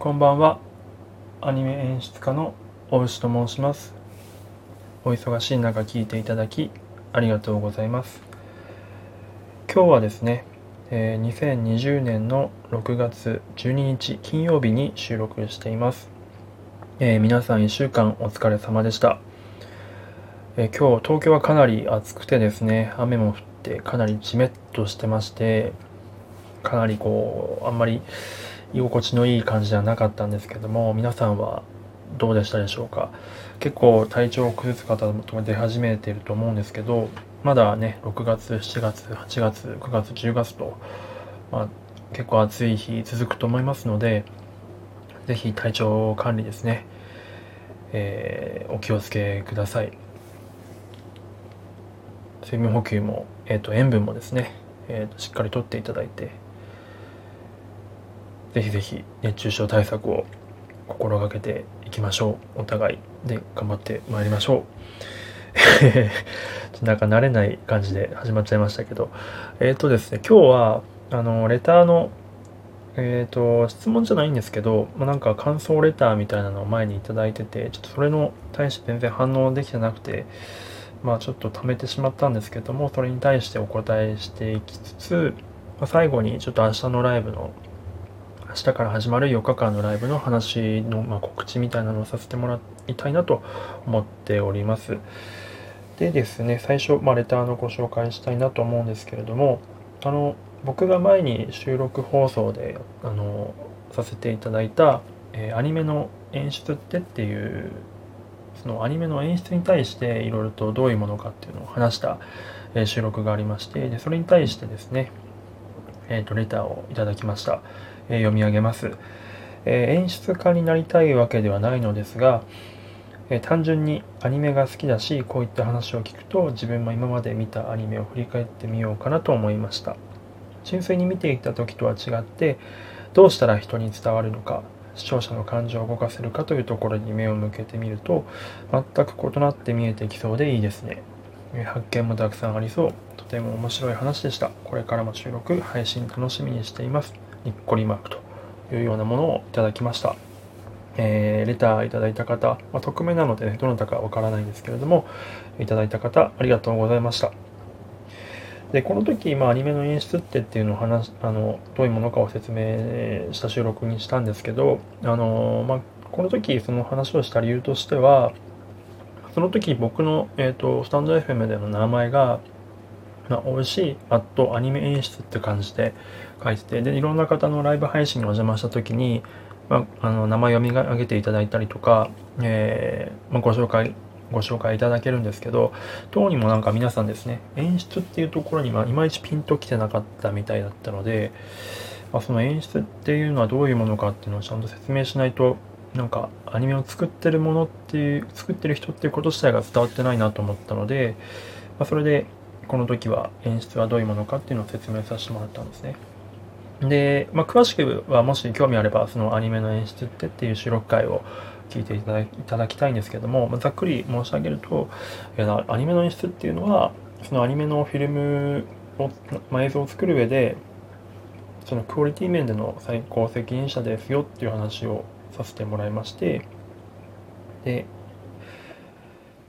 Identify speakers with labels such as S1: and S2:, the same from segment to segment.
S1: こんばんは。アニメ演出家の大牛と申します。お忙しい中聞いていただきありがとうございます。今日はですね、え、2020年の6月12日金曜日に収録しています。えー、皆さん1週間お疲れ様でした。えー、今日東京はかなり暑くてですね、雨も降ってかなりじめっとしてまして、かなりこう、あんまり居心地のいい感じではなかったんですけども、皆さんはどうでしたでしょうか？結構体調を崩す方とか出始めていると思うんですけど、まだね、6月、7月、8月、9月、10月と、まあ、結構暑い日続くと思いますので、ぜひ体調管理ですね、えー、お気をつけください。水分補給も、え、ー、と、塩分もですね、えーと、しっかりとっていただいて、ぜひぜひ熱中症対策を心がけていきましょう。お互いで頑張ってまいりましょう。ちょっとなんか慣れない感じで始まっちゃいましたけど、えっ、ー、とですね、今日は、あの、レターの、えっ、ー、と、質問じゃないんですけど、まあ、なんか感想レターみたいなのを前に頂いてて、ちょっとそれの対して全然反応できてなくて、まあちょっと貯めてしまったんですけども、それに対してお答えしていきつつ、まあ、最後にちょっと明日のライブの、明日から始まる4日間のライブの話の、まあ、告知みたいなのをさせてもらいたいなと思っております。でですね、最初、まあ、レターのご紹介したいなと思うんですけれども、あの、僕が前に収録放送で、あの、させていただいた、えー、アニメの演出ってっていうそのアニメの演出に対していろいろとどういうものかっていうのを話した、え収録がありましてでそれに対してですね、えーと、レターをいただきました、え、読み上げます、え、演出家になりたいわけではないのですが、え単純にアニメが好きだしこういった話を聞くと自分も今まで見たアニメを振り返ってみようかなと思いました。純粋に見ていた時とは違ってどうしたら人に伝わるのか視聴者の感情を動かせるかというところに目を向けてみると全く異なって見えてきそうでいいですね。発見もたくさんありそう。とても面白い話でした。これからも収録配信楽しみにしています。にっこりマークというようなものをいただきましたえー、レターいただいた方、まあ、匿名なので、ね、どなたかわからないんですけれども、いただいた方、ありがとうございました。で、この時、まあ、アニメの演出ってっていうのを話、あの、どういうものかを説明した収録にしたんですけど、あの、まあ、この時、その話をした理由としては、その時僕の、えっ、ー、と、スタンド FM での名前が、まあ、美味しい、アットアニメ演出って感じで書いてて、で、いろんな方のライブ配信にお邪魔した時に、まあ、あの名前読み上げていただいたりとか、えーまあ、ご紹介ご紹介いただけるんですけど、当にもなんか皆さんですね、演出っていうところにまあいまいちピンときてなかったみたいだったので、まあ、その演出っていうのはどういうものかっていうのをちゃんと説明しないと、なんかアニメを作ってるものっていう、作ってる人っていうこと自体が伝わってないなと思ったので、まあ、それでこの時は演出はどういうものかっていうのを説明させてもらったんですね。で、まあ、詳しくはもし興味あれば、そのアニメの演出ってっていう収録回を聞いていただきたいんですけども、まざっくり申し上げると、アニメの演出っていうのは、そのアニメのフィルムを、まあ、映像を作る上で、そのクオリティ面での最高責任者ですよっていう話をさせてもらいまして、で、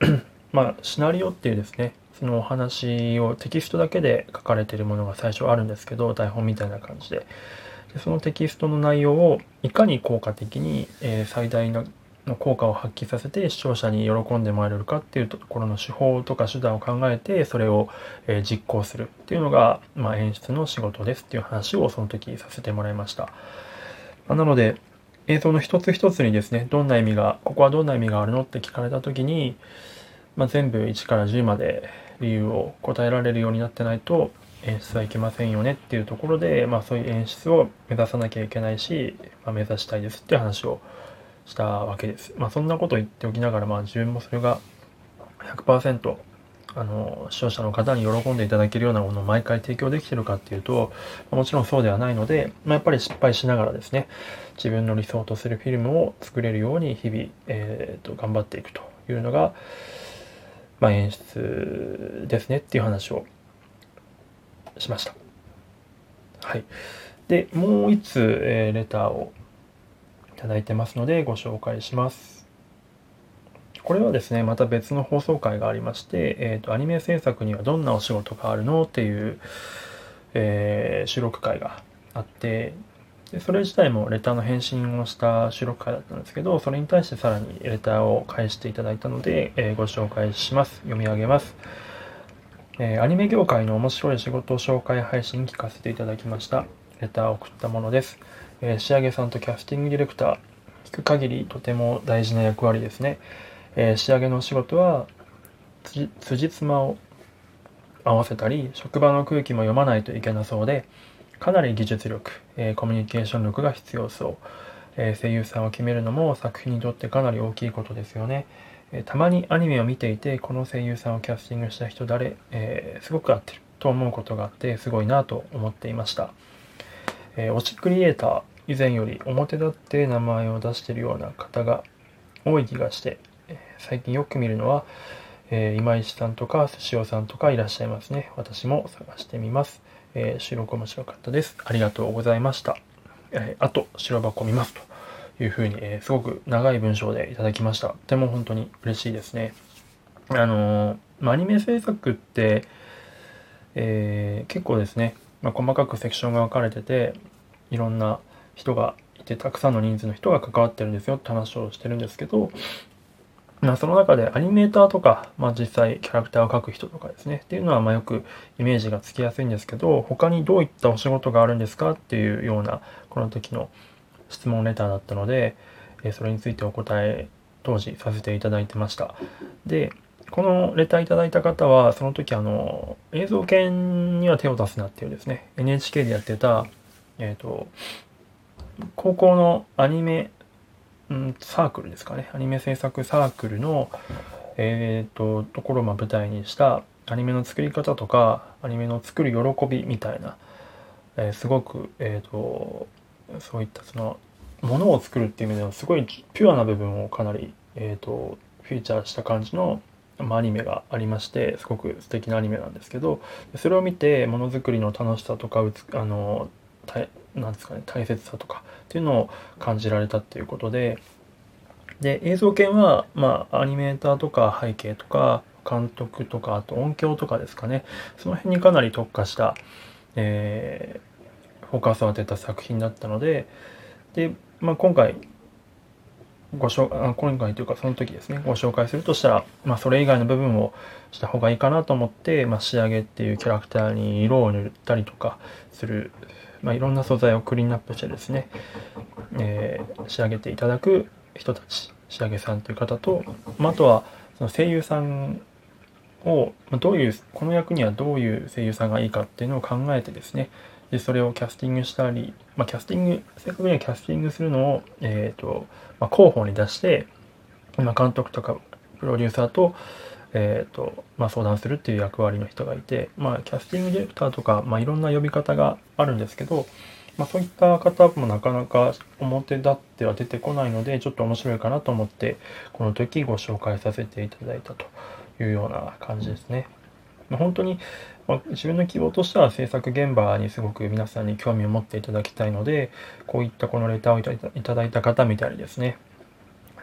S1: まあ、シナリオっていうですね、そのお話をテキストだけで書かれてるものが最初あるんですけど、台本みたいな感じで。でそのテキストの内容をいかに効果的に、えー、最大の効果を発揮させて視聴者に喜んでもらえるかっていうところの手法とか手段を考えてそれを、え実行するっていうのが、まあ、演出の仕事ですっていう話をその時させてもらいました。まなので映像の一つ一つにですねどんな意味がここはどんな意味があるのって聞かれた時に、まあ、全部1から10まで理由を答えられるようになってないと演出はいけませんよねっていうところで、まあ、そういう演出を目指さなきゃいけないし、まあ、目指したいですって話をしたわけです。まあ、そんなこと言っておきながら、まあ、自分もそれが100%あの視聴者の方に喜んでいただけるようなものを毎回提供できてるかっていうともちろんそうではないので、まあ、やっぱり失敗しながらですね自分の理想とするフィルムを作れるように日々、えーと、頑張っていくというのが、まあ、演出ですねっていう話をしました。はい。で、もう一つ、えー、レターをいただいてますのでご紹介します。これはですね、また別の放送回がありまして、えっ、ー、と、アニメ制作にはどんなお仕事があるのっていう、えー、収録回があって、でそれ自体もレターの返信をした収録回だったんですけど、それに対してさらにレターを返していただいたので、えー、ご紹介します。読み上げます。えー、アニメ業界の面白い仕事紹介配信聞かせていただきました。レターを送ったものです。えー、仕上げさんとキャスティングディレクター、聞く限りとても大事な役割ですね。え、仕上げのお仕事は、辻褄を合わせたり、職場の空気も読まないといけなそうで、かなり技術力、えー、コミュニケーション力が必要そう、えー、声優さんを決めるのも作品にとってかなり大きいことですよね。えー、たまにアニメを見ていて、この声優さんをキャスティングした人誰、えすごく合ってると思うことがあって、すごいなと思っていました。え推しクリエイター、以前より表立って名前を出してるような方が多い気がして、え最近よく見るのは、え今石さんとか寿司尾さんとかいらっしゃいますね。私も探してみます。えー、収録面白かったです。ありがとうございました。えー、あと、白箱見ますというふうに、えー、すごく長い文章でいただきました。とても本当に嬉しいですね。あのアニメ制作って、え結構ですね、まあ、細かくセクションが分かれてて、いろんな人がいて、たくさんの人数の人が関わってるんですよって話をしてるんですけど、まあ、その中でアニメーターとか、まあ、実際キャラクターを描く人とかですね。っていうのはまあよくイメージがつきやすいんですけど他にどういったお仕事があるんですかっていうようなこの時の質問レターだったのでえそれについてお答え当時させていただいてました。でこのレターいただいた方はその時あの映像犬には手を出すなっていうですね NHK でやってたえっ、ー、と高校のアニメうん、サークルですかね。アニメ制作サークルの、えっ、ー、と、ところを舞台にしたアニメの作り方とか、アニメの作る喜びみたいな、えー、すごく、え、ー、と、そういったその、ものを作るっていう意味ではすごいピュアな部分をかなり、えっ、と、フィーチャーした感じの、まあ、アニメがありましてすごく素敵なアニメなんですけどそれを見てものづくりの楽しさとかあのたなんですかね大切さとかっていうのを感じられたっていうことでで映像系はまあアニメーターとか背景とか監督とかあと音響とかですかね。その辺にかなり特化した、えー、フォーカスを当てた作品だったのでで、まあ、今回ご紹介今回というかその時ですねご紹介するとしたら、まあ、それ以外の部分をした方がいいかなと思って、まあ、仕上げっていうキャラクターに色を塗ったりとかするまあ、いろんな素材をクリーンアップしてですね、えー、仕上げていただく人たち仕上げさんという方と、まあ、とはその声優さんをどういうこの役にはどういう声優さんがいいかっていうのを考えてですねでそれをキャスティングしたり、まあ、キャスティング正確にはキャスティングするのを、えーとまあ、候補に出して、まあ、監督とかプロデューサーとえーとまあ、相談するっていう役割の人がいて、まあ、キャスティングディレクターとか、まあ、いろんな呼び方があるんですけど、まあ、そういった方もなかなか表立っては出てこないのでちょっと面白いかなと思ってこの時ご紹介させていただいたというような感じですね。まあ、本当に、まあ、自分の希望としては制作現場にすごく皆さんに興味を持っていただきたいのでこういったこのレターをいただいた方みたいにですね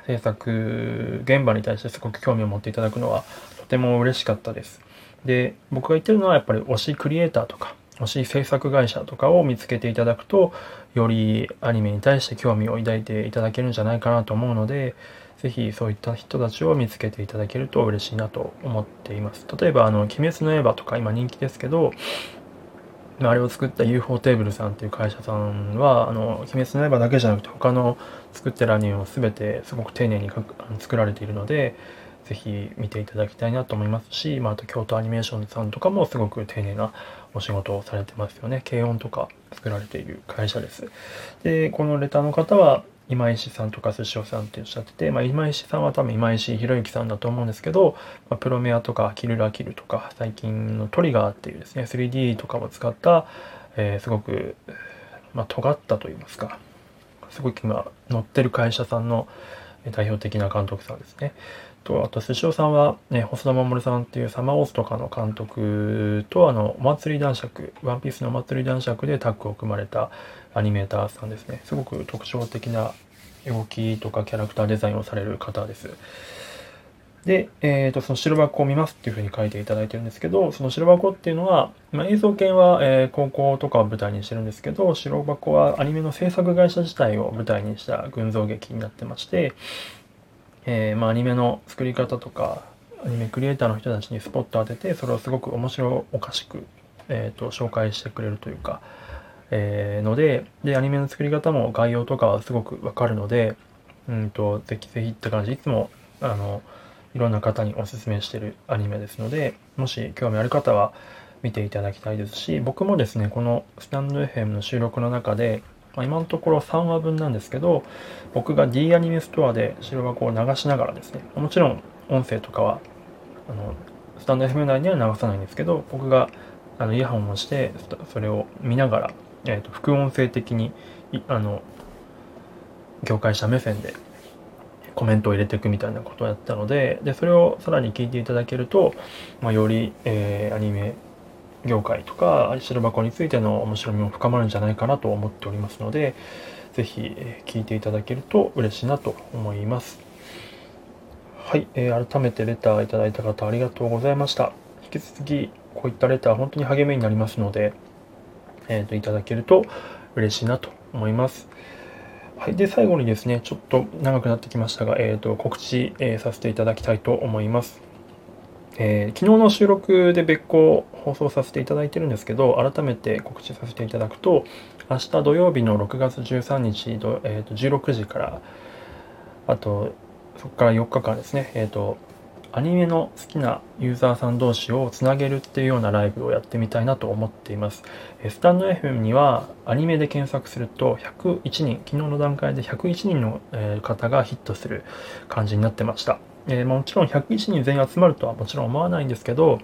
S1: 制作現場に対してすごく興味を持っていただくのはとても嬉しかったです。で、僕が言ってるのはやっぱり推しクリエイターとか、推し制作会社とかを見つけていただくと、よりアニメに対して興味を抱いていただけるんじゃないかなと思うので、ぜひそういった人たちを見つけていただけると嬉しいなと思っています。例えば、あの、鬼滅の刃とか今人気ですけど、あれを作った UFO テーブルさんっていう会社さんは、あの、鬼滅の刃だけじゃなくて他の作ってるアニメを全てすごく丁寧に作られているので、ぜひ見ていただきたいなと思いますし、まあ、あと京都アニメーションさんとかもすごく丁寧なお仕事をされてますよね。軽音とか作られている会社です。で、このレターの方は、今石さんとか寿司さんっておっしゃってて、まあ、今石さんは多分今石博之さんだと思うんですけど、まあ、プロメアとかキルラキルとか最近のトリガーっていうですね 3D とかを使った、えー、すごく、まあ、尖ったといいますかすごく今乗ってる会社さんの代表的な監督さんですね。とあと寿司さんは、ね、細田守さんっていうサマーオースとかの監督とあのお祭り男爵ワンピースのお祭り男爵でタッグを組まれたアニメーターさんですね。すごく特徴的な動きとかキャラクターデザインをされる方です。で、えー、とその白箱を見ますっていうふうに書いていただいてるんですけど、その白箱っていうのは、まあ、映像系は、えー、高校とかを舞台にしてるんですけど、白箱はアニメの制作会社自体を舞台にした群像劇になってまして、えー、まあ、アニメの作り方とか、アニメクリエイターの人たちにスポット当てて、それをすごく面白おかしく、えーと、紹介してくれるというか、えー、のでで、アニメの作り方も概要とかはすごくわかるので、うんと、ぜひぜひって感じ、いつも、あの、いろんな方におすすめしてるアニメですので、もし興味ある方は見ていただきたいですし、僕もですね、このスタンド FM の収録の中で、まあ、今のところ3話分なんですけど、僕が D アニメストアで白箱を流しながらですね、もちろん音声とかは、あの、スタンド FM 内には流さないんですけど、僕があのイヤホンをして、それを見ながら、えーと、副音声的に、あの、業界者目線でコメントを入れていくみたいなことをやったのででそれをさらに聞いていただけると、まあ、より、えー、アニメ業界とか白箱についての面白みも深まるんじゃないかなと思っておりますので是非、えー、聞いていただけると嬉しいなと思います。はい、えー、改めてレターいただいた方ありがとうございました。引き続きこういったレター本当に励みになりますので、えーといただけると嬉しいなと思いますはい。で、最後にですね、ちょっと長くなってきましたが、えっ、ー、と、告知、えー、させていただきたいと思います。えー、昨日の収録で別個放送させていただいてるんですけど、改めて告知させていただくと、明日土曜日の6月13日、えー、と16時から、あと、そこから4日間ですね、えっ、と、アニメの好きなユーザーさん同士をつなげるっていうようなライブをやってみたいなと思っています。スタンド FM にはアニメで検索すると101人、昨日の段階で101人の方がヒットする感じになってました。えー、もちろん101人全員集まるとはもちろん思わないんですけど、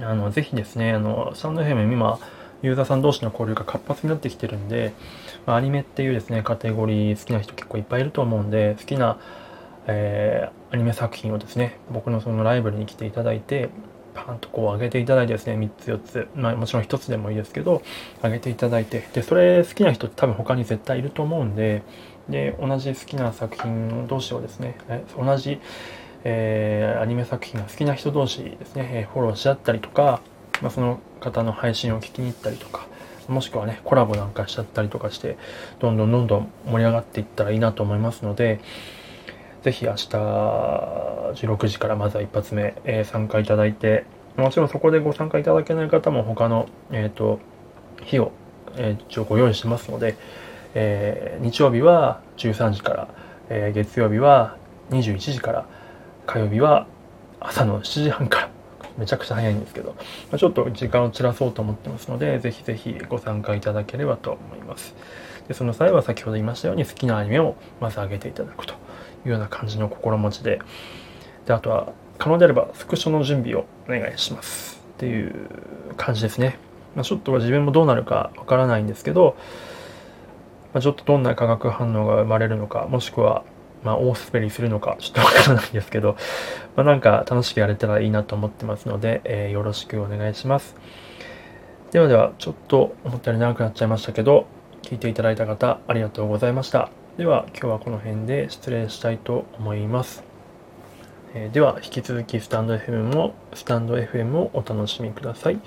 S1: あのぜひですね、あのスタンド FM 今、ユーザーさん同士の交流が活発になってきてるんで、まあ、アニメっていうですね、カテゴリー好きな人結構いっぱいいると思うんで、好きなえー、アニメ作品をですね、僕のそのライブに来ていただいて、パーンとこう上げていただいてですね、3つ4つ、まあもちろん1つでもいいですけど、上げていただいて、で、それ好きな人って多分他に絶対いると思うんで、で、同じ好きな作品同士をですね、同じ、えー、アニメ作品が好きな人同士ですね、フォローし合ったりとか、まあ、その方の配信を聞きに行ったりとか、もしくはね、コラボなんかしちゃったりとかして、どんどんどんどん盛り上がっていったらいいなと思いますので、ぜひ明日16時からまずは一発目、えー、参加いただいて、もちろんそこでご参加いただけない方も他の、えっ、ー、と、日を、えー、一応ご用意してますので、えー、日曜日は13時から、えー、月曜日は21時から、火曜日は朝の7時半から、めちゃくちゃ早いんですけど、まあ、ちょっと時間を散らそうと思ってますので、ぜひぜひご参加いただければと思います。でその際は先ほど言いましたように好きなアニメをまず上げていただくと。いうような感じの心持ちで、で、あとは、可能であれば、スクショの準備をお願いします。っていう感じですね。まあ、ちょっと自分もどうなるかわからないんですけど、まあ、ちょっとどんな化学反応が生まれるのか、もしくは、まあ、大滑りするのか、ちょっとわからないんですけど、まあ、なんか楽しくやれたらいいなと思ってますので、えー、よろしくお願いします。ではでは、ちょっと思ったより長くなっちゃいましたけど、聞いていただいた方、ありがとうございました。では今日はこの辺で失礼したいと思います。えー、では引き続きスタンド FM もスタンド FM をお楽しみください。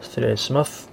S1: 失礼します。